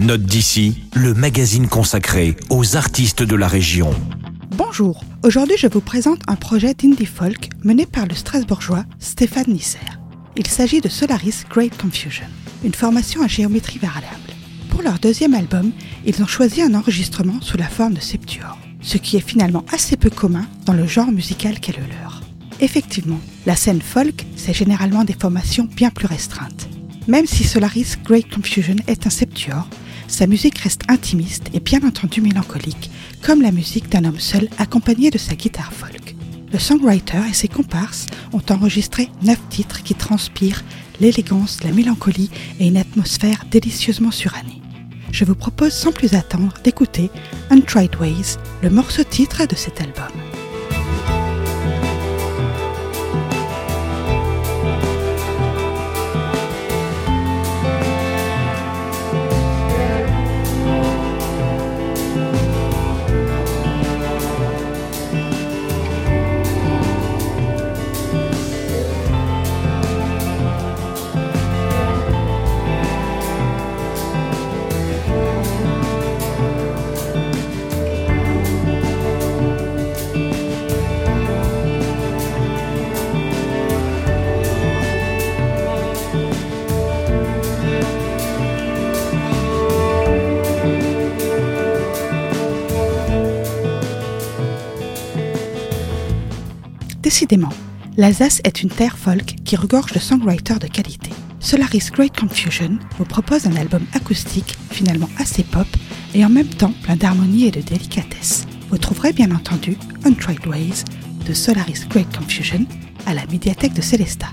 Note d'ici, le magazine consacré aux artistes de la région. Bonjour, aujourd'hui je vous présente un projet d'indie folk mené par le strasbourgeois Stéphane Nisser. Il s'agit de Solaris Great Confusion, une formation à géométrie variable. Pour leur deuxième album, ils ont choisi un enregistrement sous la forme de septuor, ce qui est finalement assez peu commun dans le genre musical qu'est le leur. Effectivement, la scène folk, c'est généralement des formations bien plus restreintes. Même si Solaris Great Confusion est un septuor, sa musique reste intimiste et bien entendu mélancolique, comme la musique d'un homme seul accompagné de sa guitare folk. Le songwriter et ses comparses ont enregistré neuf titres qui transpirent l'élégance, la mélancolie et une atmosphère délicieusement surannée. Je vous propose sans plus attendre d'écouter Untried Ways, le morceau titre de cet album. Décidément, l'Alsace est une terre folk qui regorge de songwriters de qualité. Solaris Great Confusion vous propose un album acoustique finalement assez pop et en même temps plein d'harmonie et de délicatesse. Vous trouverez bien entendu Untried Ways de Solaris Great Confusion à la médiathèque de Célestat.